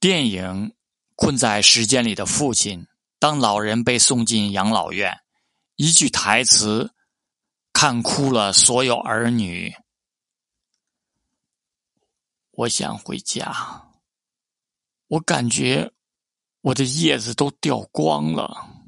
电影困在时间里的父亲当老人被送进养老院一句台词看哭了所有儿女。我想回家我感觉我的叶子都掉光了。